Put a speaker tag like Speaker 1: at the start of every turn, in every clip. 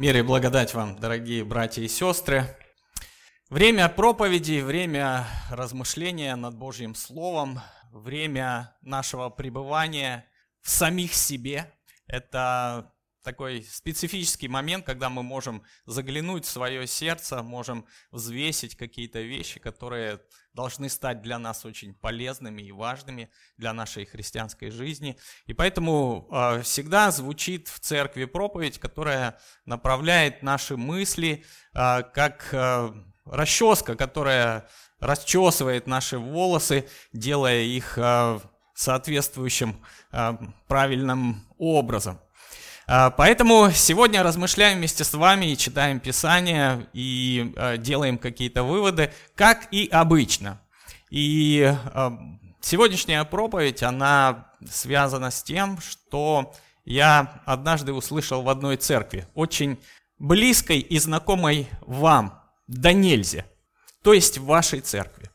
Speaker 1: Мир и благодать вам, дорогие братья и сестры. Время проповеди, время размышления над Божьим Словом, время нашего пребывания в самих себе. Это такой специфический момент, когда мы можем заглянуть в свое сердце, можем взвесить какие-то вещи, которые должны стать для нас очень полезными и важными для нашей христианской жизни. И поэтому э, всегда звучит в церкви проповедь, которая направляет наши мысли э, как э, расческа, которая расчесывает наши волосы, делая их соответствующим правильным образом. А, поэтому сегодня размышляем вместе с вами и читаем Писание, и а, делаем какие-то выводы, как и обычно. И а, сегодняшняя проповедь, она связана с тем, что я однажды услышал в одной церкви, очень близкой и знакомой вам, да нельзя, то есть в вашей церкви.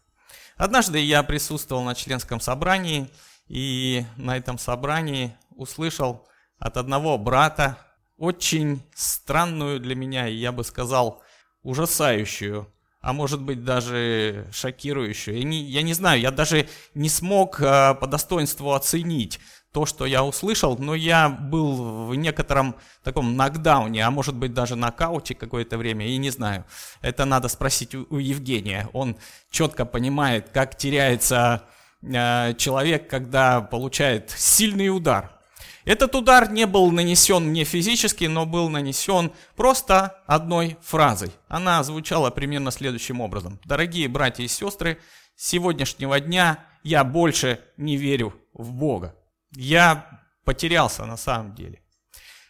Speaker 1: Однажды я присутствовал на членском собрании, и на этом собрании услышал от одного брата очень странную для меня, я бы сказал, ужасающую, а может быть даже шокирующую. Я не, я не знаю, я даже не смог э, по достоинству оценить то, что я услышал, но я был в некотором таком нокдауне, а может быть даже нокауте какое-то время, и не знаю. Это надо спросить у, Евгения. Он четко понимает, как теряется э, человек, когда получает сильный удар. Этот удар не был нанесен мне физически, но был нанесен просто одной фразой. Она звучала примерно следующим образом. Дорогие братья и сестры, с сегодняшнего дня я больше не верю в Бога. Я потерялся на самом деле.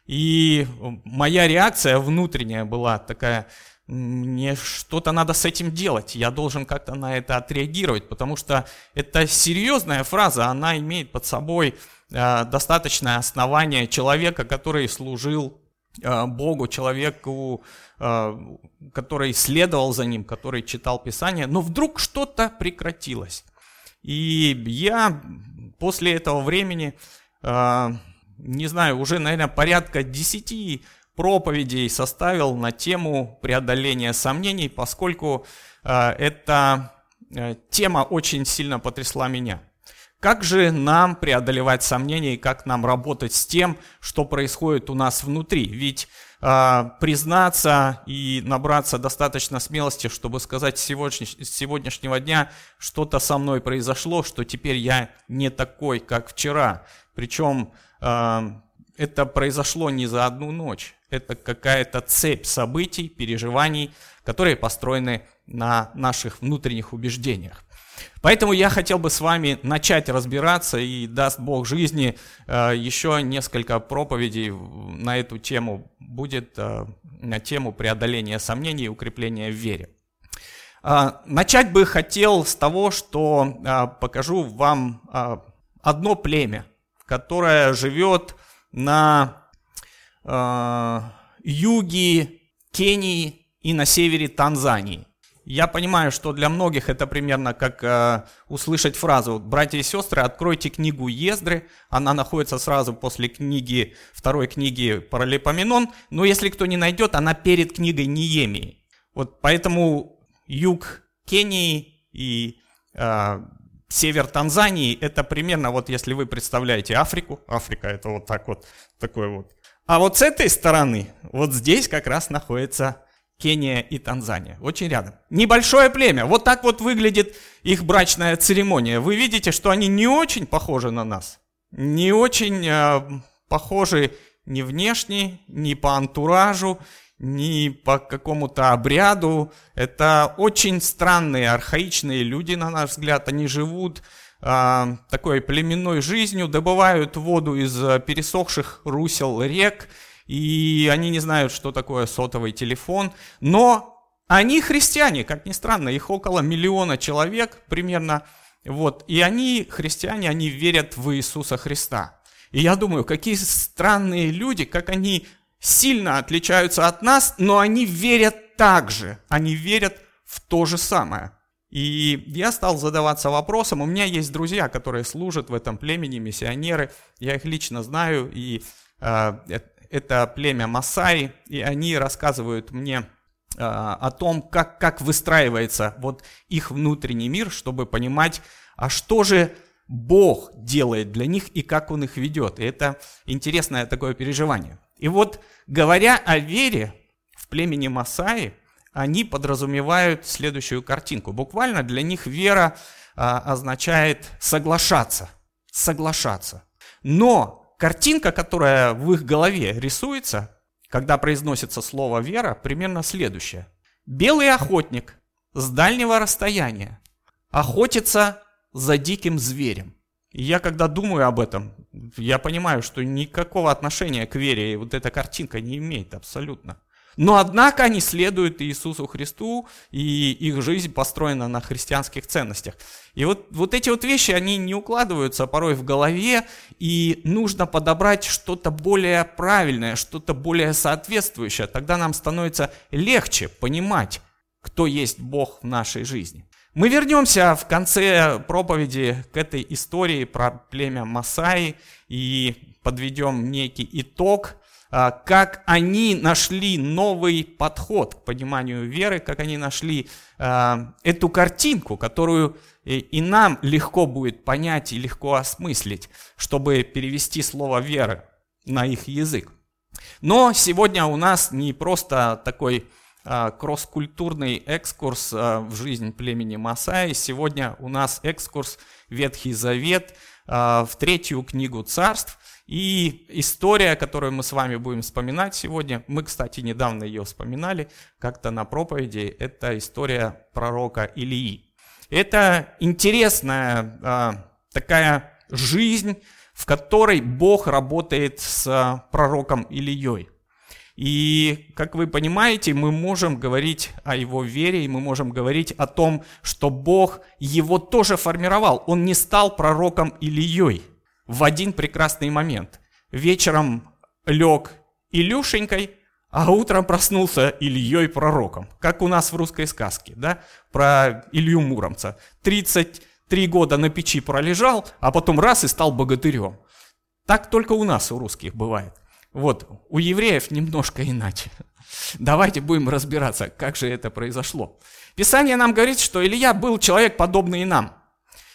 Speaker 1: И моя реакция внутренняя была такая, мне что-то надо с этим делать, я должен как-то на это отреагировать, потому что это серьезная фраза, она имеет под собой достаточное основание человека, который служил э, Богу, человеку, э, который следовал за ним, который читал Писание, но вдруг что-то прекратилось. И я после этого времени, не знаю, уже, наверное, порядка 10 проповедей составил на тему преодоления сомнений, поскольку эта тема очень сильно потрясла меня. Как же нам преодолевать сомнения и как нам работать с тем, что происходит у нас внутри? Ведь э, признаться и набраться достаточно смелости, чтобы сказать с, сегодня, с сегодняшнего дня что-то со мной произошло, что теперь я не такой, как вчера. Причем э, это произошло не за одну ночь. Это какая-то цепь событий, переживаний, которые построены на наших внутренних убеждениях. Поэтому я хотел бы с вами начать разбираться, и даст Бог жизни, э, еще несколько проповедей на эту тему будет, э, на тему преодоления сомнений и укрепления в вере. А, начать бы хотел с того, что э, покажу вам одно племя, которое живет на юге Кении и на севере Танзании. Я понимаю, что для многих это примерно как э, услышать фразу «Братья и сестры, откройте книгу Ездры». Она находится сразу после книги, второй книги Паралипоменон. Но если кто не найдет, она перед книгой Ниемии. Вот поэтому юг Кении и э, север Танзании – это примерно вот если вы представляете Африку. Африка – это вот так вот, такой вот. А вот с этой стороны, вот здесь как раз находится Кения и Танзания. Очень рядом. Небольшое племя. Вот так вот выглядит их брачная церемония. Вы видите, что они не очень похожи на нас. Не очень э, похожи ни внешне, ни по антуражу, ни по какому-то обряду. Это очень странные, архаичные люди, на наш взгляд. Они живут э, такой племенной жизнью, добывают воду из э, пересохших русел рек, и они не знают, что такое сотовый телефон, но они христиане, как ни странно, их около миллиона человек примерно, вот, и они христиане, они верят в Иисуса Христа. И я думаю, какие странные люди, как они сильно отличаются от нас, но они верят так же, они верят в то же самое. И я стал задаваться вопросом, у меня есть друзья, которые служат в этом племени, миссионеры, я их лично знаю, и э, это племя Масаи, и они рассказывают мне а, о том, как, как выстраивается вот их внутренний мир, чтобы понимать, а что же Бог делает для них и как Он их ведет. И это интересное такое переживание. И вот говоря о вере в племени Масаи, они подразумевают следующую картинку. Буквально для них вера а, означает соглашаться, соглашаться. Но картинка, которая в их голове рисуется, когда произносится слово «вера», примерно следующая. Белый охотник с дальнего расстояния охотится за диким зверем. Я когда думаю об этом, я понимаю, что никакого отношения к вере вот эта картинка не имеет абсолютно. Но однако они следуют Иисусу Христу, и их жизнь построена на христианских ценностях. И вот, вот эти вот вещи, они не укладываются порой в голове, и нужно подобрать что-то более правильное, что-то более соответствующее. Тогда нам становится легче понимать, кто есть Бог в нашей жизни. Мы вернемся в конце проповеди к этой истории про племя Масаи и подведем некий итог – как они нашли новый подход к пониманию веры, как они нашли а, эту картинку, которую и нам легко будет понять и легко осмыслить, чтобы перевести слово веры на их язык. Но сегодня у нас не просто такой а, кросс-культурный экскурс в жизнь племени Масаи. Сегодня у нас экскурс Ветхий Завет в третью книгу царств. И история, которую мы с вами будем вспоминать сегодня, мы, кстати, недавно ее вспоминали как-то на проповеди, это история пророка Илии. Это интересная а, такая жизнь, в которой Бог работает с пророком Илией. И, как вы понимаете, мы можем говорить о его вере, и мы можем говорить о том, что Бог его тоже формировал. Он не стал пророком Ильей в один прекрасный момент. Вечером лег Илюшенькой, а утром проснулся Ильей пророком, как у нас в русской сказке, да, про Илью Муромца. 33 года на печи пролежал, а потом раз и стал богатырем. Так только у нас, у русских, бывает. Вот, у евреев немножко иначе. Давайте будем разбираться, как же это произошло. Писание нам говорит, что Илья был человек, подобный нам –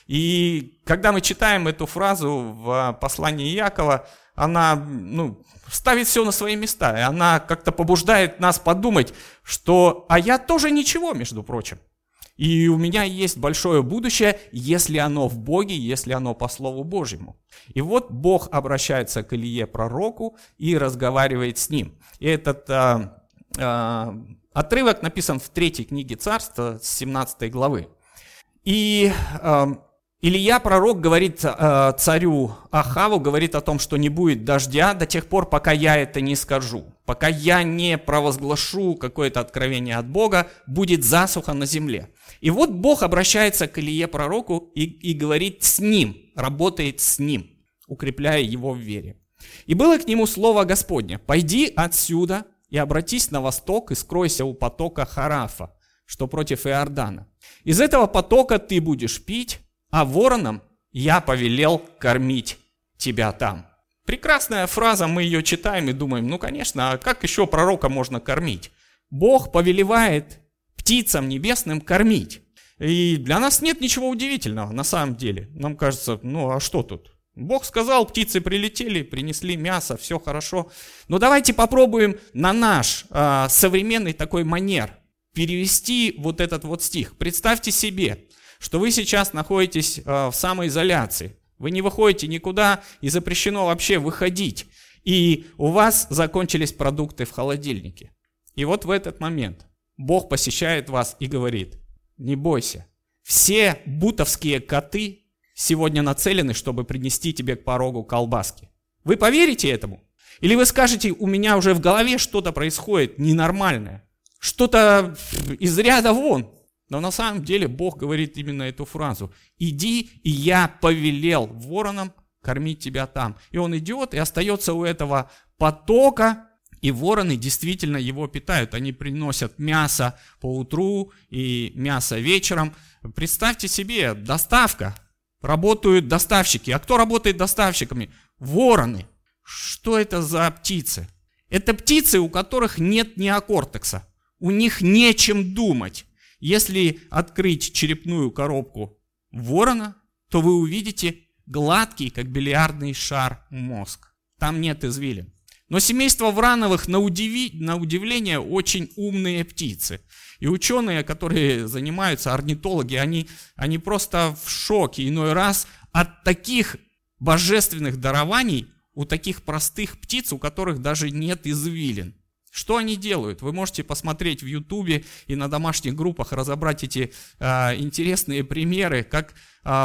Speaker 1: и когда мы читаем эту фразу в послании Якова, она ну, ставит все на свои места. И она как-то побуждает нас подумать, что «а я тоже ничего, между прочим». И у меня есть большое будущее, если оно в Боге, если оно по Слову Божьему. И вот Бог обращается к Илье пророку и разговаривает с ним. И этот а, а, отрывок написан в третьей книге Царства, с 17 главы. И а, Илья, пророк, говорит э, царю Ахаву, говорит о том, что не будет дождя до тех пор, пока я это не скажу. Пока я не провозглашу какое-то откровение от Бога, будет засуха на земле. И вот Бог обращается к Илье пророку и, и говорит с ним, работает с ним, укрепляя его в вере. И было к нему слово Господне, «Пойди отсюда и обратись на восток и скройся у потока Харафа, что против Иордана. Из этого потока ты будешь пить, а воронам я повелел кормить тебя там. Прекрасная фраза, мы ее читаем и думаем, ну конечно, а как еще пророка можно кормить? Бог повелевает птицам небесным кормить. И для нас нет ничего удивительного на самом деле. Нам кажется, ну а что тут? Бог сказал, птицы прилетели, принесли мясо, все хорошо. Но давайте попробуем на наш э, современный такой манер перевести вот этот вот стих. Представьте себе, что вы сейчас находитесь э, в самоизоляции. Вы не выходите никуда и запрещено вообще выходить. И у вас закончились продукты в холодильнике. И вот в этот момент Бог посещает вас и говорит, не бойся, все бутовские коты сегодня нацелены, чтобы принести тебе к порогу колбаски. Вы поверите этому? Или вы скажете, у меня уже в голове что-то происходит ненормальное, что-то из ряда вон, но на самом деле Бог говорит именно эту фразу. «Иди, и я повелел воронам кормить тебя там». И он идет и остается у этого потока, и вороны действительно его питают. Они приносят мясо по утру и мясо вечером. Представьте себе, доставка. Работают доставщики. А кто работает доставщиками? Вороны. Что это за птицы?
Speaker 2: Это птицы, у которых нет неокортекса. У них нечем думать. Если открыть черепную коробку ворона, то вы увидите гладкий, как бильярдный шар, мозг. Там нет извилин. Но семейство Врановых, на, удиви, на удивление, очень умные птицы. И ученые, которые занимаются, орнитологи, они, они просто в шоке иной раз от таких божественных дарований у таких простых птиц, у которых даже нет извилин. Что они делают? Вы можете посмотреть в Ютубе и на домашних группах разобрать эти э, интересные примеры, как э,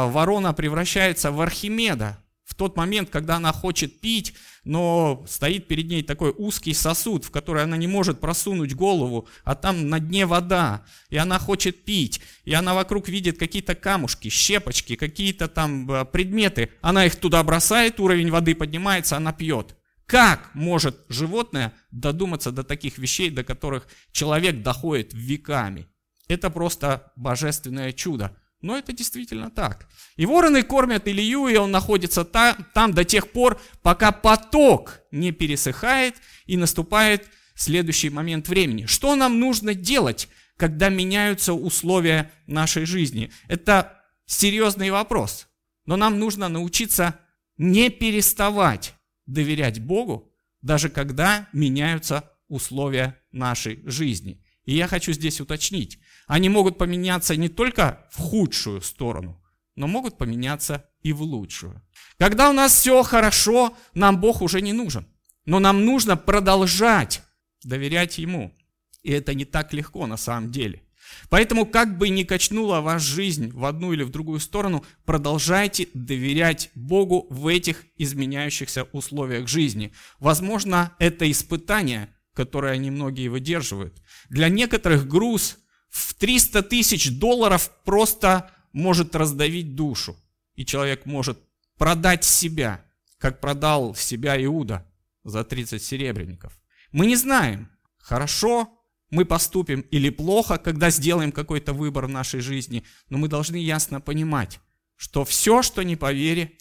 Speaker 2: ворона превращается в Архимеда в тот момент, когда она хочет пить, но стоит перед ней такой узкий сосуд, в который она не может просунуть голову, а там на дне вода, и она хочет пить, и она вокруг видит какие-то камушки, щепочки, какие-то там э, предметы, она их туда бросает, уровень воды поднимается, она пьет. Как может животное додуматься до таких вещей, до которых человек доходит веками? Это просто божественное чудо. Но это действительно так. И вороны кормят Илью, и он находится там, там до тех пор, пока поток не пересыхает и наступает следующий момент времени. Что нам нужно делать, когда меняются условия нашей жизни? Это серьезный вопрос. Но нам нужно научиться не переставать доверять Богу, даже когда меняются условия нашей жизни. И я хочу здесь уточнить, они могут поменяться не только в худшую сторону, но могут поменяться и в лучшую. Когда у нас все хорошо, нам Бог уже не нужен. Но нам нужно продолжать доверять Ему. И это не так легко на самом деле. Поэтому, как бы ни качнула ваша жизнь в одну или в другую сторону, продолжайте доверять Богу в этих изменяющихся условиях жизни. Возможно, это испытание, которое они многие выдерживают. Для некоторых груз в 300 тысяч долларов просто может раздавить душу. И человек может продать себя, как продал себя Иуда за 30 серебряников. Мы не знаем, хорошо мы поступим или плохо, когда сделаем какой-то выбор в нашей жизни, но мы должны ясно понимать, что все, что не по вере,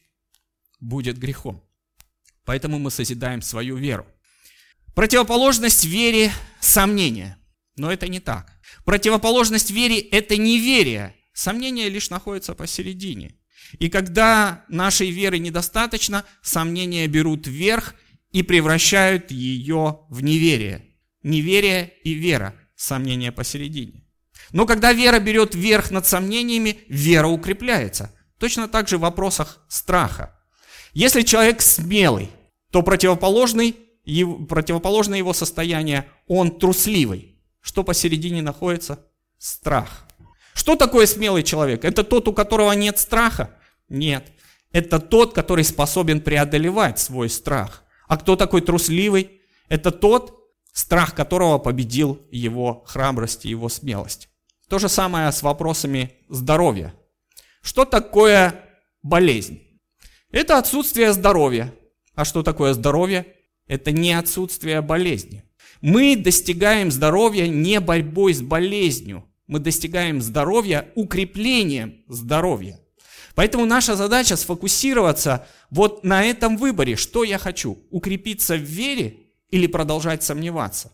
Speaker 2: будет грехом. Поэтому мы созидаем свою веру. Противоположность вере – сомнение. Но это не так. Противоположность вере – это неверие. Сомнение лишь находится посередине. И когда нашей веры недостаточно, сомнения берут верх и превращают ее в неверие неверие и вера, сомнение посередине. Но когда вера берет верх над сомнениями, вера укрепляется. Точно так же в вопросах страха. Если человек смелый, то противоположный, противоположное его состояние, он трусливый. Что посередине находится? Страх. Что такое смелый человек? Это тот, у которого нет страха? Нет. Это тот, который способен преодолевать свой страх. А кто такой трусливый? Это тот, страх которого победил его храбрость и его смелость. То же самое с вопросами здоровья. Что такое болезнь? Это отсутствие здоровья. А что такое здоровье? Это не отсутствие болезни. Мы достигаем здоровья не борьбой с болезнью. Мы достигаем здоровья укреплением здоровья. Поэтому наша задача сфокусироваться вот на этом выборе. Что я хочу? Укрепиться в вере или продолжать сомневаться.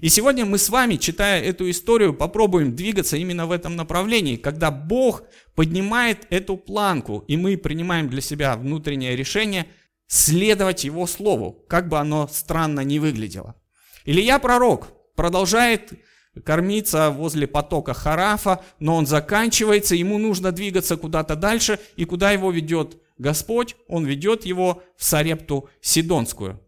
Speaker 2: И сегодня мы с вами, читая эту историю, попробуем двигаться именно в этом направлении, когда Бог поднимает эту планку, и мы принимаем для себя внутреннее решение следовать Его Слову, как бы оно странно ни выглядело. Илья пророк продолжает кормиться возле потока Харафа, но он заканчивается, ему нужно двигаться куда-то дальше, и куда его ведет Господь? Он ведет его в Сарепту Сидонскую.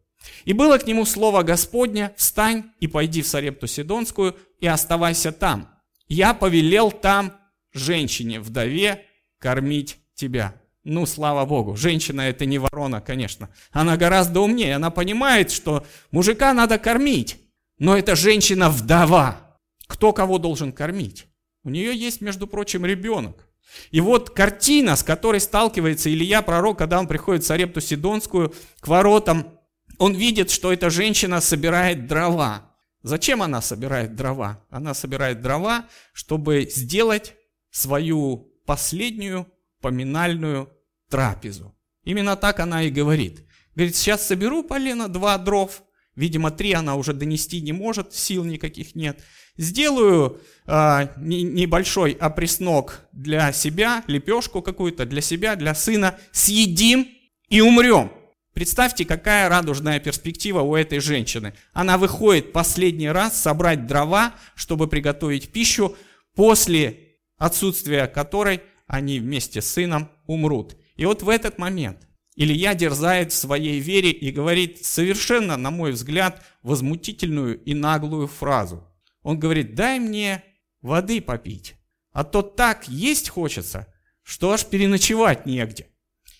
Speaker 2: И было к нему слово Господня, встань и пойди в Сарепту Сидонскую и оставайся там. Я повелел там женщине, вдове, кормить тебя. Ну, слава Богу, женщина это не ворона, конечно. Она гораздо умнее, она понимает, что мужика надо кормить. Но это женщина-вдова. Кто кого должен кормить? У нее есть, между прочим, ребенок. И вот картина, с которой сталкивается Илья, пророк, когда он приходит в Сарепту Сидонскую, к воротам он видит, что эта женщина собирает дрова. Зачем она собирает дрова? Она собирает дрова, чтобы сделать свою последнюю поминальную трапезу. Именно так она и говорит. Говорит, сейчас соберу полено два дров Видимо, три она уже донести не может, сил никаких нет. Сделаю э, не, небольшой опреснок для себя, лепешку какую-то для себя, для сына. Съедим и умрем. Представьте, какая радужная перспектива у этой женщины. Она выходит последний раз собрать дрова, чтобы приготовить пищу, после отсутствия которой они вместе с сыном умрут. И вот в этот момент Илья дерзает в своей вере и говорит совершенно, на мой взгляд, возмутительную и наглую фразу. Он говорит, дай мне воды попить, а то так есть хочется, что аж переночевать негде.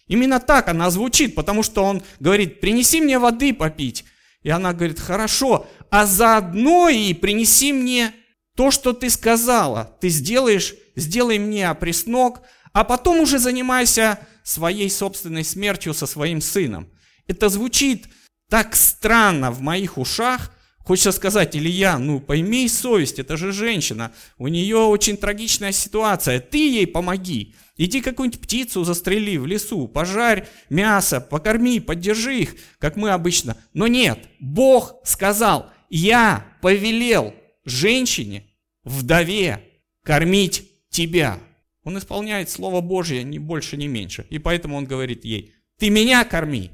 Speaker 2: Именно так она звучит, потому что он говорит, принеси мне воды попить. И она говорит, хорошо, а заодно и принеси мне то, что ты сказала. Ты сделаешь, сделай мне опреснок, а потом уже занимайся своей собственной смертью со своим сыном. Это звучит так странно в моих ушах. Хочется сказать, Илья, ну пойми совесть, это же женщина, у нее очень трагичная ситуация, ты ей помоги. Иди какую-нибудь птицу застрели в лесу, пожарь мясо, покорми, поддержи их, как мы обычно. Но нет, Бог сказал, я повелел женщине, вдове, кормить тебя. Он исполняет Слово Божье ни больше, ни меньше. И поэтому он говорит ей, ты меня корми,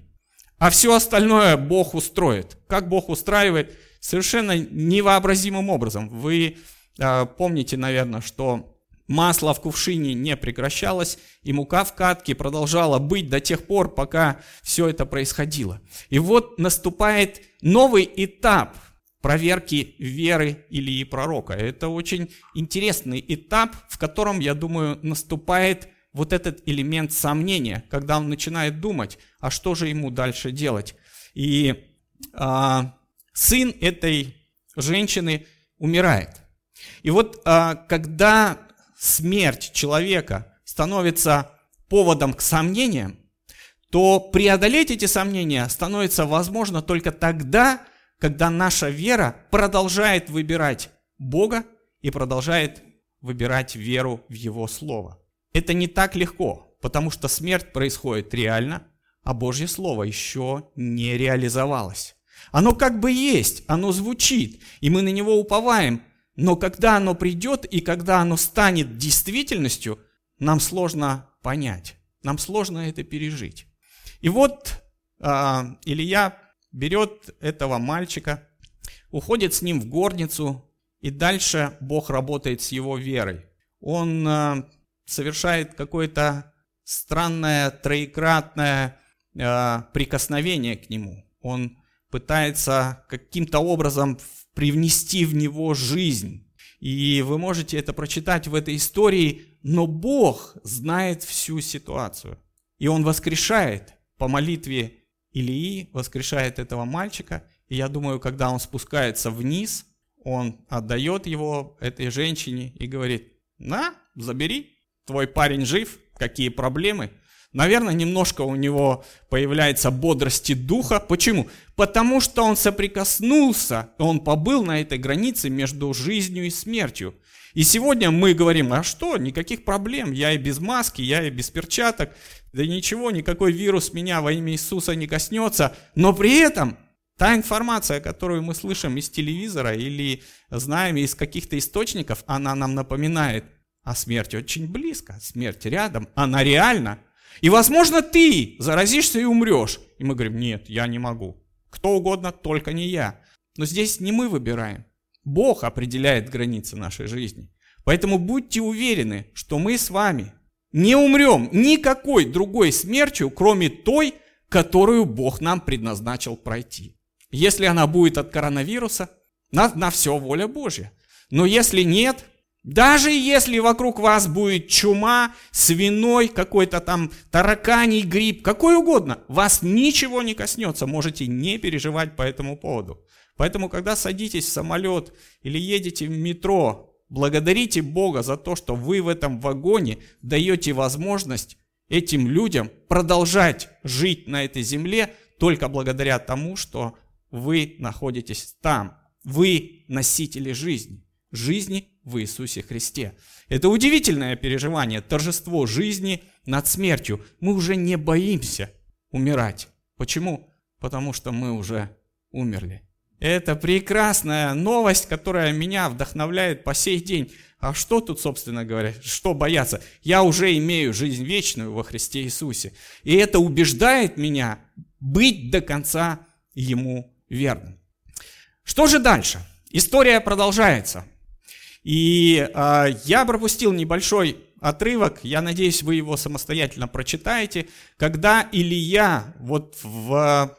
Speaker 2: а все остальное Бог устроит. Как Бог устраивает? Совершенно невообразимым образом. Вы э, помните, наверное, что масло в кувшине не прекращалось, и мука в катке продолжала быть до тех пор, пока все это происходило. И вот наступает новый этап – проверки веры Илии пророка. Это очень интересный этап, в котором, я думаю, наступает вот этот элемент сомнения, когда он начинает думать, а что же ему дальше делать. И а, сын этой женщины умирает. И вот а, когда смерть человека становится поводом к сомнениям, то преодолеть эти сомнения становится возможно только тогда, когда наша вера продолжает выбирать Бога и продолжает выбирать веру в Его Слово. Это не так легко, потому что смерть происходит реально, а Божье Слово еще не реализовалось. Оно как бы есть, оно звучит, и мы на него уповаем, но когда оно придет и когда оно станет действительностью, нам сложно понять, нам сложно это пережить. И вот а, Илья берет этого мальчика, уходит с ним в горницу, и дальше Бог работает с его верой. Он э, совершает какое-то странное троекратное э, прикосновение к нему. Он пытается каким-то образом привнести в него жизнь. И вы можете это прочитать в этой истории, но Бог знает всю ситуацию. И Он воскрешает по молитве Илии воскрешает этого мальчика, и я думаю, когда он спускается вниз, он отдает его этой женщине и говорит, на, забери, твой парень жив, какие проблемы. Наверное, немножко у него появляется бодрости духа. Почему? Потому что он соприкоснулся, он побыл на этой границе между жизнью и смертью. И сегодня мы говорим, а что, никаких проблем, я и без маски, я и без перчаток, да ничего, никакой вирус меня во имя Иисуса не коснется, но при этом та информация, которую мы слышим из телевизора или знаем из каких-то источников, она нам напоминает о смерти очень близко, смерть рядом, она реальна. И, возможно, ты заразишься и умрешь. И мы говорим, нет, я не могу. Кто угодно, только не я. Но здесь не мы выбираем. Бог определяет границы нашей жизни. Поэтому будьте уверены, что мы с вами не умрем никакой другой смертью, кроме той, которую Бог нам предназначил пройти. Если она будет от коронавируса, на, на все воля Божья. Но если нет, даже если вокруг вас будет чума, свиной, какой-то там тараканий грипп, какой угодно, вас ничего не коснется, можете не переживать по этому поводу. Поэтому, когда садитесь в самолет или едете в метро, благодарите Бога за то, что вы в этом вагоне даете возможность этим людям продолжать жить на этой земле только благодаря тому, что вы находитесь там. Вы носители жизни. Жизни в Иисусе Христе. Это удивительное переживание, торжество жизни над смертью. Мы уже не боимся умирать. Почему? Потому что мы уже умерли Это прекрасная новость, которая меня вдохновляет по сей день. А что тут, собственно говоря, что бояться? Я уже имею жизнь вечную во Христе Иисусе. И это убеждает меня быть до конца Ему верным. Что же дальше? История продолжается. И э, я пропустил небольшой отрывок, я надеюсь, вы его самостоятельно прочитаете, когда Илья вот в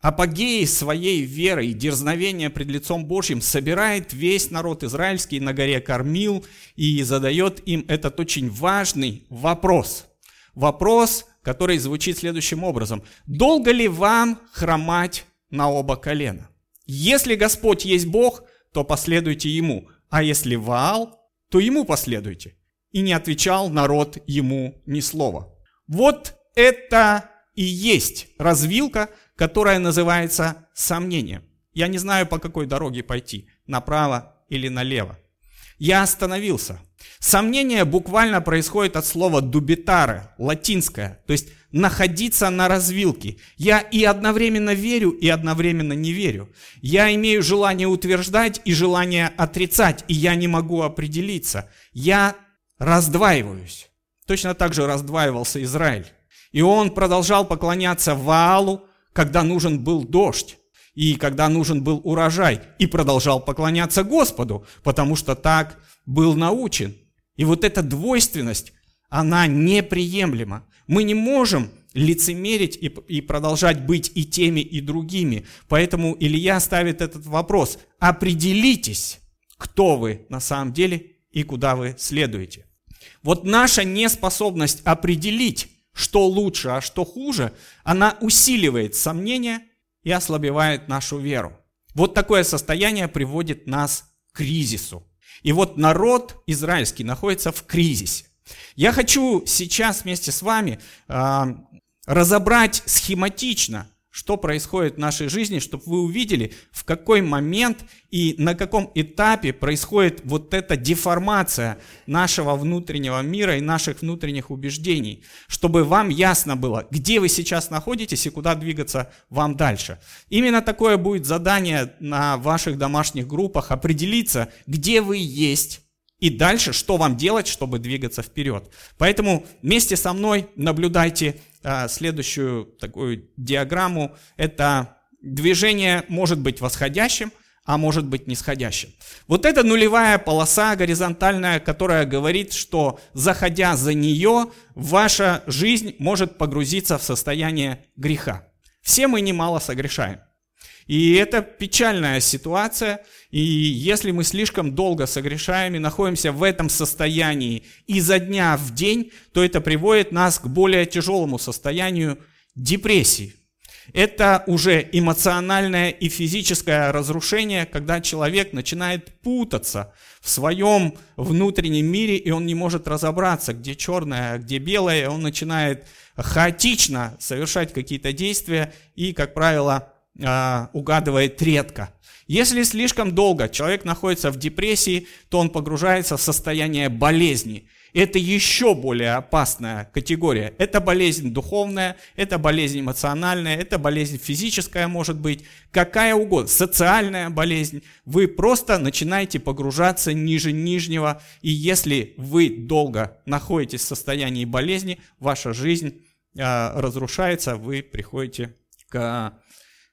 Speaker 2: апогее своей веры и дерзновения пред лицом Божьим собирает весь народ израильский на горе Кормил и задает им этот очень важный вопрос. Вопрос, который звучит следующим образом. Долго ли вам хромать на оба колена? Если Господь есть Бог, то последуйте Ему, а если Ваал, то Ему последуйте. И не отвечал народ Ему ни слова. Вот это и есть развилка, которая называется сомнение. Я не знаю, по какой дороге пойти, направо или налево. Я остановился. Сомнение буквально происходит от слова дубитаре, латинское, то есть находиться на развилке. Я и одновременно верю, и одновременно не верю. Я имею желание утверждать и желание отрицать, и я не могу определиться. Я раздваиваюсь. Точно так же раздваивался Израиль. И он продолжал поклоняться Ваалу, когда нужен был дождь и когда нужен был урожай, и продолжал поклоняться Господу, потому что так был научен. И вот эта двойственность, она неприемлема. Мы не можем лицемерить и, и продолжать быть и теми, и другими. Поэтому Илья ставит этот вопрос. Определитесь, кто вы на самом деле и куда вы следуете. Вот наша неспособность определить, что лучше, а что хуже, она усиливает сомнения и ослабевает нашу веру. Вот такое состояние приводит нас к кризису. И вот народ израильский находится в кризисе. Я хочу сейчас вместе с вами э, разобрать схематично, что происходит в нашей жизни, чтобы вы увидели, в какой момент и на каком этапе происходит вот эта деформация нашего внутреннего мира и наших внутренних убеждений, чтобы вам ясно было, где вы сейчас находитесь и куда двигаться вам дальше. Именно такое будет задание на ваших домашних группах, определиться, где вы есть, и дальше, что вам делать, чтобы двигаться вперед. Поэтому вместе со мной наблюдайте а, следующую такую диаграмму. Это движение может быть восходящим, а может быть нисходящим. Вот это нулевая полоса горизонтальная, которая говорит, что заходя за нее, ваша жизнь может погрузиться в состояние греха. Все мы немало согрешаем. И это печальная ситуация, и если мы слишком долго согрешаем и находимся в этом состоянии изо дня в день, то это приводит нас к более тяжелому состоянию депрессии. Это уже эмоциональное и физическое разрушение, когда человек начинает путаться в своем внутреннем мире, и он не может разобраться, где черное, а где белое. Он начинает хаотично совершать какие-то действия и, как правило, а, угадывает редко. Если слишком долго человек находится в депрессии, то он погружается в состояние болезни. Это еще более опасная категория. Это болезнь духовная, это болезнь эмоциональная, это болезнь физическая может быть, какая угодно, социальная болезнь. Вы просто начинаете погружаться ниже нижнего, и если вы долго находитесь в состоянии болезни, ваша жизнь э, разрушается, вы приходите к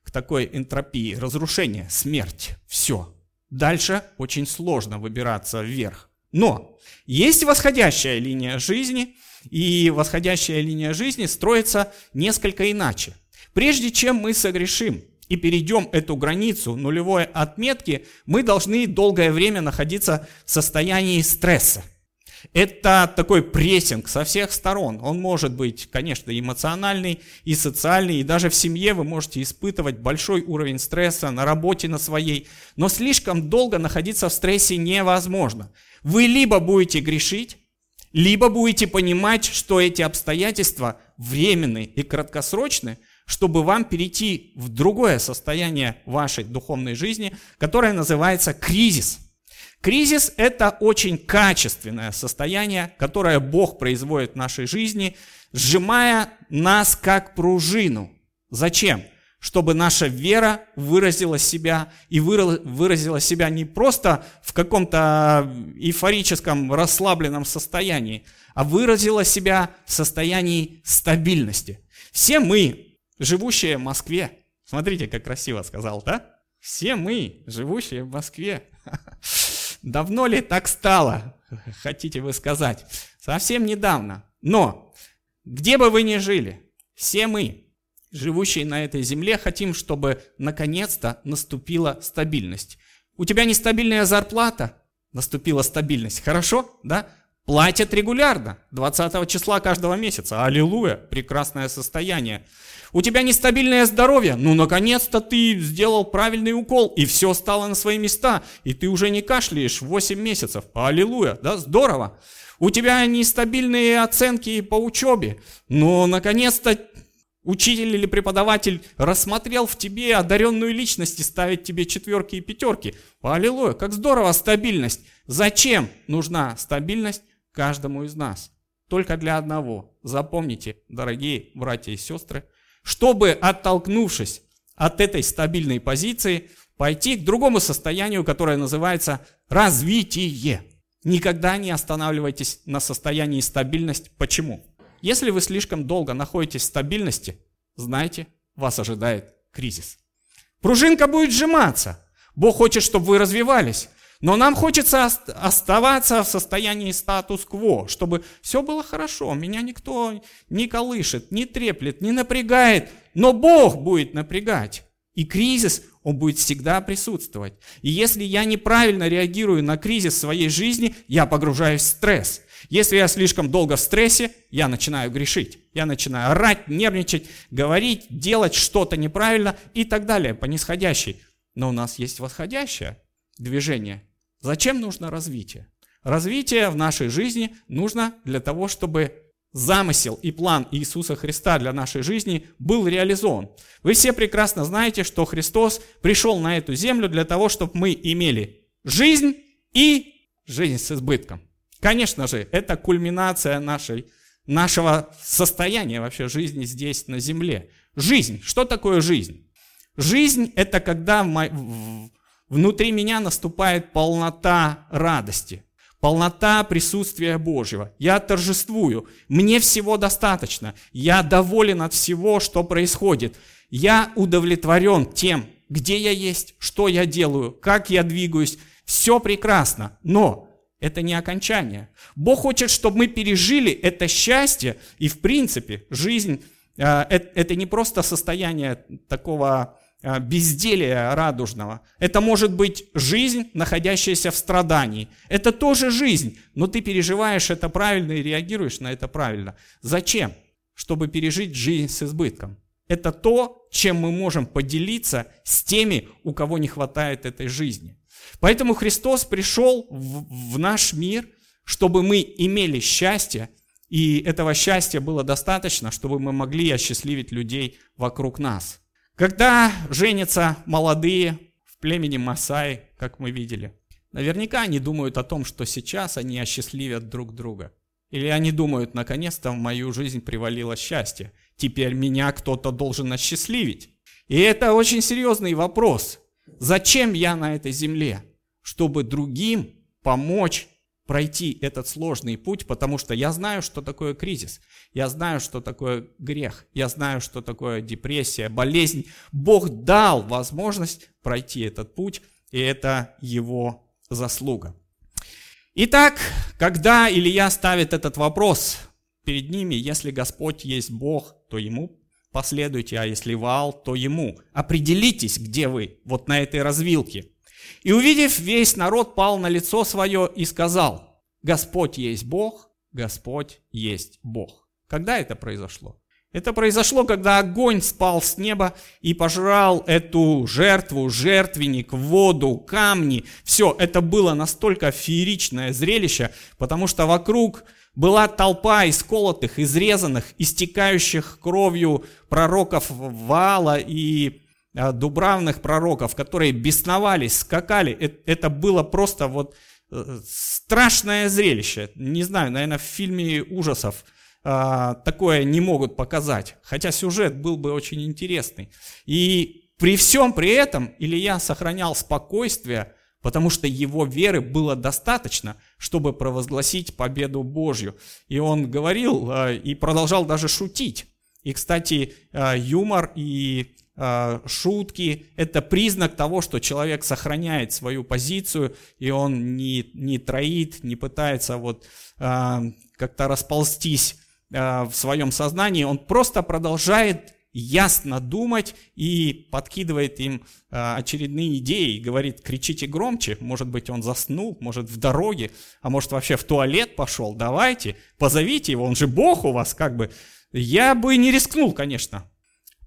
Speaker 2: к такой энтропии, разрушение, смерть, все. Дальше очень сложно выбираться вверх. Но есть восходящая линия жизни, и восходящая линия жизни строится несколько иначе. Прежде чем мы согрешим и перейдем эту границу нулевой отметки, мы должны долгое время находиться в состоянии стресса. Это такой прессинг со всех сторон. Он может быть, конечно, эмоциональный и социальный, и даже в семье вы можете испытывать большой уровень стресса на работе на своей, но слишком долго находиться в стрессе невозможно. Вы либо будете грешить, либо будете понимать, что эти обстоятельства временные и краткосрочные, чтобы вам перейти в другое состояние вашей духовной жизни, которое называется кризис – Кризис – это очень качественное состояние, которое Бог производит в нашей жизни, сжимая нас как пружину. Зачем? чтобы наша вера выразила себя и выразила себя не просто в каком-то эйфорическом, расслабленном состоянии, а выразила себя в состоянии стабильности. Все мы, живущие в Москве, смотрите, как красиво сказал, да? Все мы, живущие в Москве. Давно ли так стало, хотите вы сказать? Совсем недавно. Но, где бы вы ни жили, все мы, живущие на этой земле, хотим, чтобы наконец-то наступила стабильность. У тебя нестабильная зарплата, наступила стабильность. Хорошо, да? Платят регулярно, 20 числа каждого месяца. Аллилуйя, прекрасное состояние. У тебя нестабильное здоровье, ну наконец-то ты сделал правильный укол, и все стало на свои места, и ты уже не кашляешь 8 месяцев. Аллилуйя, да, здорово. У тебя нестабильные оценки по учебе, но наконец-то Учитель или преподаватель рассмотрел в тебе одаренную личность и ставит тебе четверки и пятерки. Аллилуйя, как здорово стабильность. Зачем нужна стабильность каждому из нас? Только для одного. Запомните, дорогие братья и сестры, чтобы, оттолкнувшись от этой стабильной позиции, пойти к другому состоянию, которое называется развитие. Никогда не останавливайтесь на состоянии стабильности. Почему? Если вы слишком долго находитесь в стабильности, знайте, вас ожидает кризис. Пружинка будет сжиматься. Бог хочет, чтобы вы развивались. Но нам хочется оставаться в состоянии статус-кво, чтобы все было хорошо, меня никто не колышет, не треплет, не напрягает, но Бог будет напрягать. И кризис, он будет всегда присутствовать. И если я неправильно реагирую на кризис в своей жизни, я погружаюсь в стресс. Если я слишком долго в стрессе, я начинаю грешить. Я начинаю орать, нервничать, говорить, делать что-то неправильно и так далее, по нисходящей. Но у нас есть восходящее движение. Зачем нужно развитие? Развитие в нашей жизни нужно для того, чтобы замысел и план Иисуса Христа для нашей жизни был реализован. Вы все прекрасно знаете, что Христос пришел на эту землю для того, чтобы мы имели жизнь и жизнь с избытком. Конечно же, это кульминация нашей, нашего состояния вообще жизни здесь на земле. Жизнь. Что такое жизнь? Жизнь – это когда внутри меня наступает полнота радости, полнота присутствия Божьего. Я торжествую. Мне всего достаточно. Я доволен от всего, что происходит. Я удовлетворен тем, где я есть, что я делаю, как я двигаюсь. Все прекрасно. Но это не окончание. Бог хочет, чтобы мы пережили это счастье, и в принципе жизнь э, это не просто состояние такого безделия радужного. Это может быть жизнь, находящаяся в страдании. Это тоже жизнь, но ты переживаешь это правильно и реагируешь на это правильно. Зачем? Чтобы пережить жизнь с избытком. Это то, чем мы можем поделиться с теми, у кого не хватает этой жизни. Поэтому Христос пришел в, в наш мир, чтобы мы имели счастье, и этого счастья было достаточно, чтобы мы могли осчастливить людей вокруг нас. Когда женятся молодые в племени Масаи, как мы видели, наверняка они думают о том, что сейчас они осчастливят друг друга. Или они думают, наконец-то в мою жизнь привалило счастье. Теперь меня кто-то должен осчастливить. И это очень серьезный вопрос. Зачем я на этой земле? Чтобы другим помочь пройти этот сложный путь, потому что я знаю, что такое кризис, я знаю, что такое грех, я знаю, что такое депрессия, болезнь. Бог дал возможность пройти этот путь, и это его заслуга. Итак, когда Илья ставит этот вопрос перед ними, если Господь есть Бог, то ему последуйте, а если Вал, то ему. Определитесь, где вы, вот на этой развилке. И увидев, весь народ пал на лицо свое и сказал, Господь есть Бог, Господь есть Бог. Когда это произошло? Это произошло, когда огонь спал с неба и пожрал эту жертву, жертвенник, воду, камни. Все, это было настолько фееричное зрелище, потому что вокруг была толпа исколотых, изрезанных, истекающих кровью пророков Вала и дубравных пророков, которые бесновались, скакали. Это было просто вот э, страшное зрелище. Не знаю, наверное, в фильме ужасов такое не могут показать, хотя сюжет был бы очень интересный. И при всем при этом Илья сохранял спокойствие, потому что его веры было достаточно, чтобы провозгласить победу Божью. И он говорил и продолжал даже шутить. И, кстати, юмор и шутки – это признак того, что человек сохраняет свою позицию, и он не, не троит, не пытается вот как-то расползтись в своем сознании, он просто продолжает ясно думать и подкидывает им а, очередные идеи. И говорит, кричите громче, может быть он заснул, может в дороге, а может вообще в туалет пошел, давайте, позовите его, он же Бог у вас, как бы. Я бы не рискнул, конечно,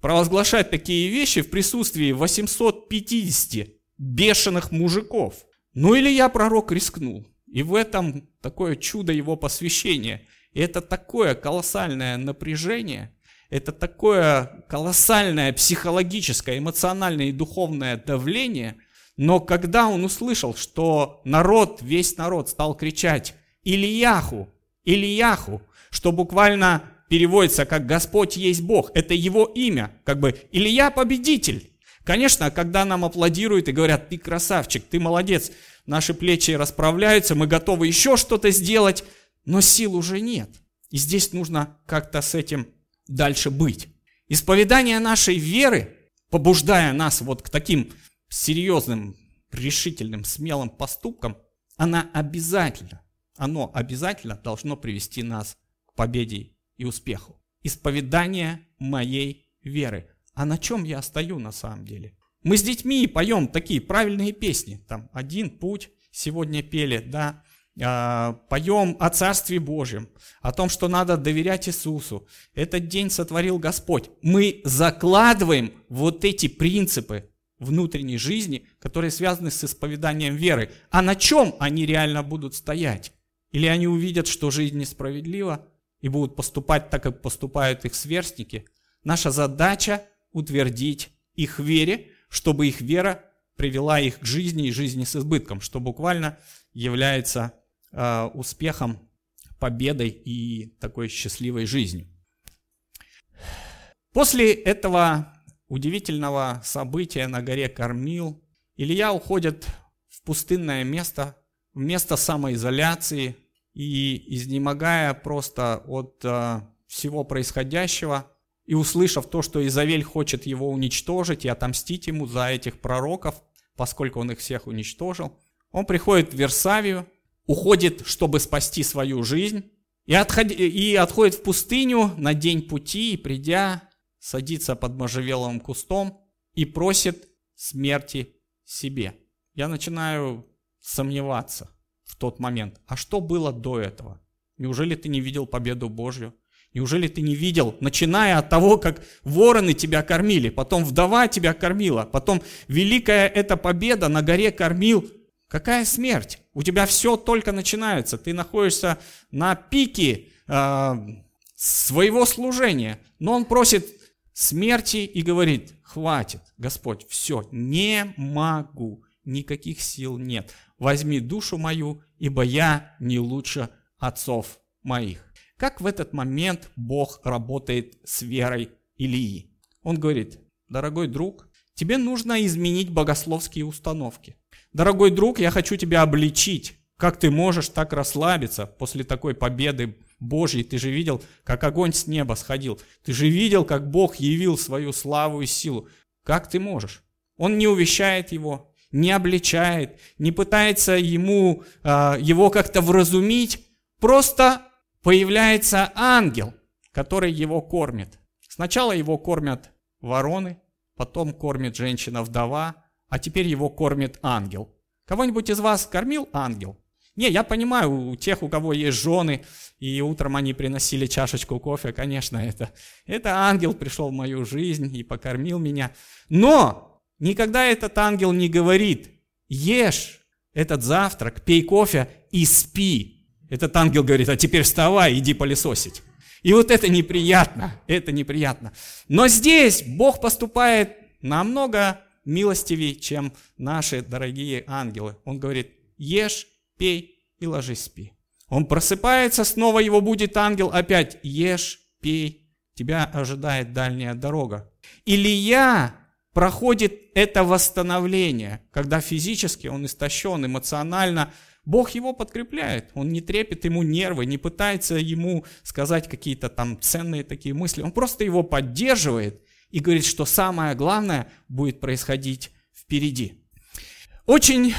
Speaker 2: провозглашать такие вещи в присутствии 850 бешеных мужиков. Ну или я, пророк, рискнул. И в этом такое чудо его посвящения. И это такое колоссальное напряжение – это такое колоссальное психологическое, эмоциональное и духовное давление, но когда он услышал, что народ, весь народ стал кричать «Ильяху! Ильяху!», что буквально переводится как «Господь есть Бог», это его имя, как бы «Илья победитель». Конечно, когда нам аплодируют и говорят «Ты красавчик, ты молодец», наши плечи расправляются, мы готовы еще что-то сделать, но сил уже нет. И здесь нужно как-то с этим дальше быть. Исповедание нашей веры, побуждая нас вот к таким серьезным, решительным, смелым поступкам, она обязательно, оно обязательно должно привести нас к победе и успеху. Исповедание моей веры. А на чем я стою на самом деле? Мы с детьми поем такие правильные песни. Там «Один путь» сегодня пели, да, а, поем о Царстве Божьем, о том, что надо доверять Иисусу. Этот день сотворил Господь. Мы закладываем вот эти принципы внутренней жизни, которые связаны с исповеданием веры. А на чем они реально будут стоять? Или они увидят, что жизнь несправедлива и будут поступать так, как поступают их сверстники? Наша задача утвердить их вере, чтобы их вера привела их к жизни и жизни с избытком, что буквально является Э, успехом, победой и такой счастливой жизнью. После этого удивительного события на горе Кормил Илья уходит в пустынное место, в место самоизоляции и изнемогая просто от э, всего происходящего и услышав то, что Изавель хочет его уничтожить и отомстить ему за этих пророков, поскольку он их всех уничтожил, он приходит в Версавию, уходит, чтобы спасти свою жизнь, и, отход... и отходит в пустыню на день пути, и придя, садится под можжевеловым кустом и просит смерти себе. Я начинаю сомневаться тот момент. А что было до этого? Неужели ты не видел победу Божью? Неужели ты не видел, начиная от того, как вороны тебя кормили, потом вдова тебя кормила, потом великая эта победа на горе кормил Какая смерть? У тебя все только начинается. Ты находишься на пике э, своего служения. Но он просит смерти и говорит, хватит, Господь, все, не могу, никаких сил нет. Возьми душу мою, ибо я не лучше отцов моих. Как в этот момент Бог работает с верой Илии? Он говорит, дорогой друг, тебе нужно изменить богословские установки. Дорогой друг, я хочу тебя обличить. Как ты можешь так расслабиться после такой победы Божьей? Ты же видел, как огонь с неба сходил. Ты же видел, как Бог явил свою славу и силу. Как ты можешь? Он не увещает его, не обличает, не пытается ему, э, его как-то вразумить. Просто появляется ангел, который его кормит. Сначала его кормят вороны, потом кормит женщина-вдова, а теперь его кормит ангел. Кого-нибудь из вас кормил ангел? Не, я понимаю, у тех, у кого есть жены, и утром они приносили чашечку кофе, конечно, это, это ангел пришел в мою жизнь и покормил меня. Но никогда этот ангел не говорит, ешь этот завтрак, пей кофе и спи. Этот ангел говорит, а теперь вставай, иди пылесосить. И вот это неприятно, это неприятно. Но здесь Бог поступает намного милостивее, чем наши дорогие ангелы. Он говорит, ешь, пей и ложись спи. Он просыпается, снова его будет ангел, опять ешь, пей, тебя ожидает дальняя дорога. Илья проходит это восстановление, когда физически он истощен, эмоционально, Бог его подкрепляет, он не трепет ему нервы, не пытается ему сказать какие-то там ценные такие мысли, он просто его поддерживает и говорит, что самое главное будет происходить впереди. Очень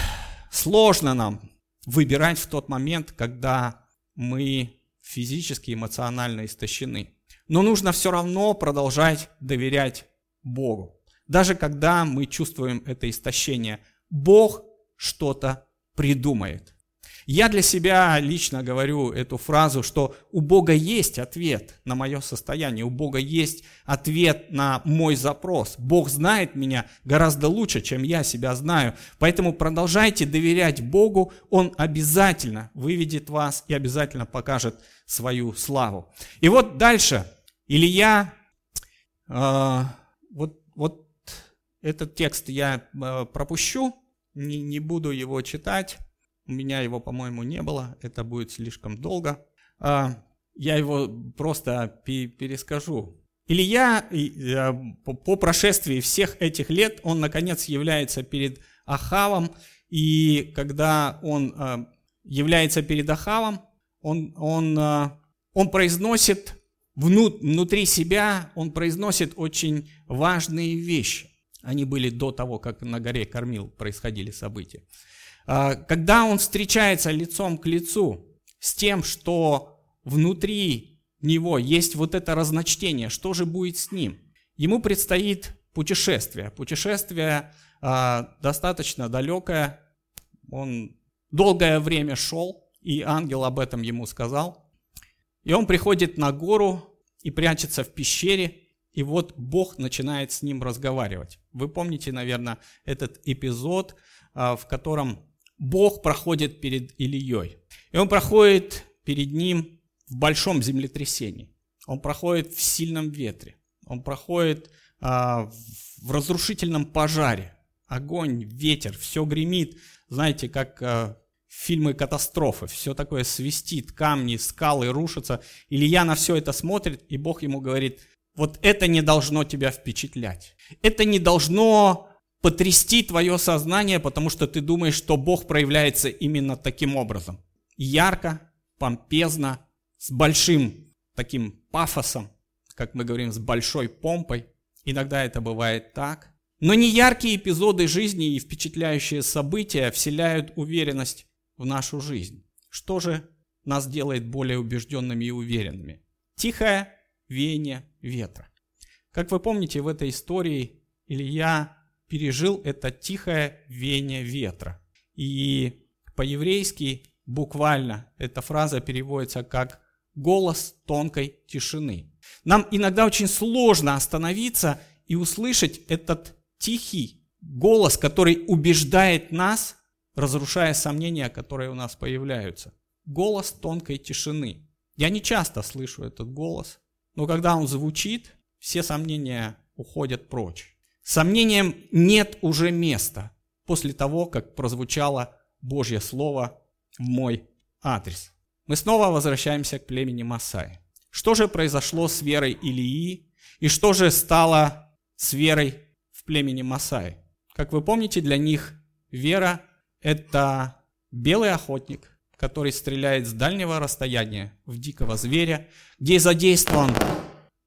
Speaker 2: сложно нам выбирать в тот момент, когда мы физически, эмоционально истощены. Но нужно все равно продолжать доверять Богу. Даже когда мы чувствуем это истощение, Бог что-то придумает. Я для себя лично говорю эту фразу, что у Бога есть ответ на мое состояние, у Бога есть ответ на мой запрос. Бог знает меня гораздо лучше, чем я себя знаю. Поэтому продолжайте доверять Богу, Он обязательно выведет вас и обязательно покажет свою славу. И вот дальше Илья, э, вот, вот этот текст я э, пропущу, не, не буду его читать. У меня его, по-моему, не было. Это будет слишком долго. А, я его просто перескажу. Илья э, по прошествии всех этих лет, он наконец является перед Ахавом, и когда он э, является перед Ахавом, он, он, он произносит внутри себя, он произносит очень важные вещи. Они были до того, как на горе Кормил происходили события. А, когда он встречается лицом к лицу с тем, что внутри него есть вот это разночтение, что же будет с ним? Ему предстоит путешествие. Путешествие а, достаточно далекое. Он долгое время шел, и ангел об этом ему сказал. И он приходит на гору и прячется в пещере, и вот Бог начинает с ним разговаривать. Вы помните, наверное, этот эпизод, а, в котором Бог проходит перед Ильей. И он проходит перед ним в большом землетрясении. Он проходит в сильном ветре. Он проходит а, в разрушительном пожаре. Огонь, ветер, все гремит. Знаете, как а, фильмы катастрофы. Все такое свистит, камни, скалы рушатся. Илья на все это смотрит, и Бог ему говорит – вот это не должно тебя впечатлять. Это не должно потрясти твое сознание, потому что ты думаешь, что Бог проявляется именно таким образом. Ярко, помпезно, с большим таким пафосом, как мы говорим, с большой помпой. Иногда это бывает так. Но не яркие эпизоды жизни и впечатляющие события вселяют уверенность в нашу жизнь. Что же нас делает более убежденными и уверенными? Тихая веяние ветра. Как вы помните, в этой истории Илья пережил это тихое веяние ветра. И по-еврейски буквально эта фраза переводится как «голос тонкой тишины». Нам иногда очень сложно остановиться и услышать этот тихий голос, который убеждает нас, разрушая сомнения, которые у нас появляются. Голос тонкой тишины. Я не часто слышу этот голос, но когда он звучит, все сомнения уходят прочь. Сомнениям нет уже места после того, как прозвучало Божье Слово в мой адрес. Мы снова возвращаемся к племени Масаи. Что же произошло с верой Илии и что же стало с верой в племени Масаи? Как вы помните, для них вера – это белый охотник, который стреляет с дальнего расстояния в дикого зверя, где задействован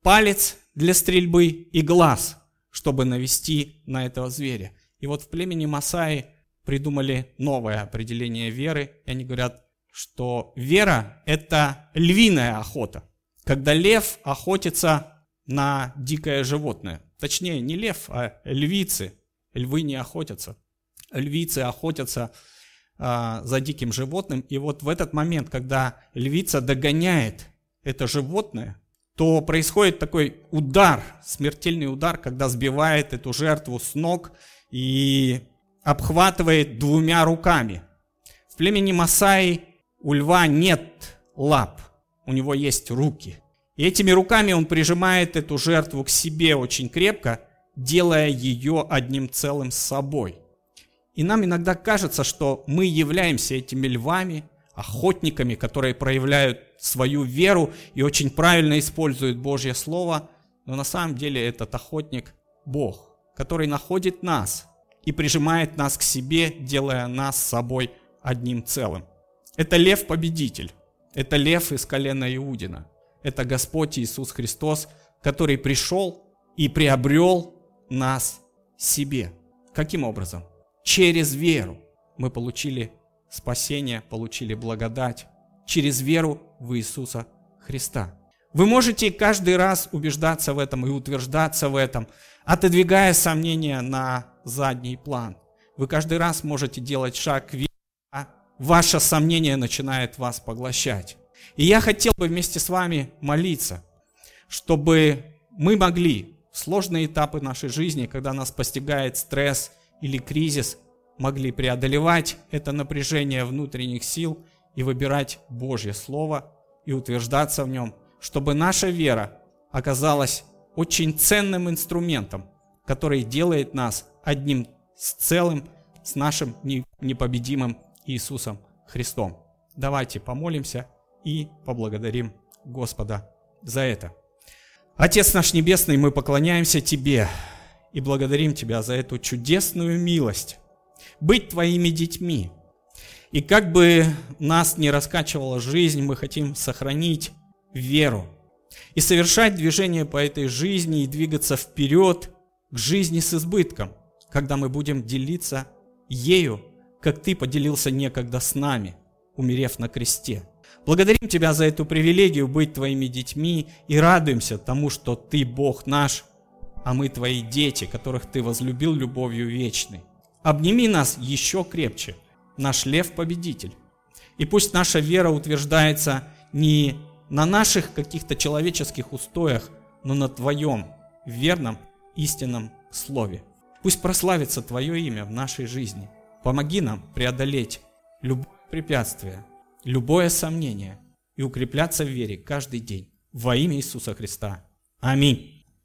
Speaker 2: палец для стрельбы и глаз, чтобы навести на этого зверя. И вот в племени Масаи придумали новое определение веры, и они говорят, что вера – это львиная охота. Когда лев охотится на дикое животное. Точнее, не лев, а львицы. Львы не охотятся. Львицы охотятся а, за диким животным. И вот в этот момент, когда львица догоняет это животное, то происходит такой удар, смертельный удар, когда сбивает эту жертву с ног и обхватывает двумя руками. В племени Масаи у льва нет лап, у него есть руки. И этими руками он прижимает эту жертву к себе очень крепко, делая ее одним целым с собой – и нам иногда кажется, что мы являемся этими львами, охотниками, которые проявляют свою веру и очень правильно используют Божье Слово, но на самом деле этот охотник – Бог, который находит нас и прижимает нас к себе, делая нас с собой одним целым. Это лев-победитель, это лев из колена Иудина, это Господь Иисус Христос, который пришел и приобрел нас себе. Каким образом? Через веру мы получили спасение, получили благодать. Через веру в Иисуса Христа. Вы можете каждый раз убеждаться в этом и утверждаться в этом, отодвигая сомнения на задний план. Вы каждый раз можете делать шаг к вере, а ваше сомнение начинает вас поглощать. И я хотел бы вместе с вами молиться, чтобы мы могли в сложные этапы нашей жизни, когда нас постигает стресс или кризис, могли преодолевать это напряжение внутренних сил и выбирать Божье Слово и утверждаться в нем, чтобы наша вера оказалась очень ценным инструментом, который делает нас одним с целым, с нашим непобедимым Иисусом Христом. Давайте помолимся и поблагодарим Господа за это. Отец наш Небесный, мы поклоняемся Тебе и благодарим Тебя за эту чудесную милость быть Твоими детьми. И как бы нас не раскачивала жизнь, мы хотим сохранить веру и совершать движение по этой жизни и двигаться вперед к жизни с избытком, когда мы будем делиться ею, как Ты поделился некогда с нами, умерев на кресте. Благодарим Тебя за эту привилегию быть Твоими детьми и радуемся тому, что Ты Бог наш, а мы Твои дети, которых Ты возлюбил любовью вечной. Обними нас еще крепче, наш лев-победитель. И пусть наша вера утверждается не на наших каких-то человеческих устоях, но на Твоем верном, истинном Слове. Пусть прославится Твое имя в нашей жизни. Помоги нам преодолеть любое препятствие, любое сомнение и укрепляться в вере каждый день. Во имя Иисуса Христа. Аминь.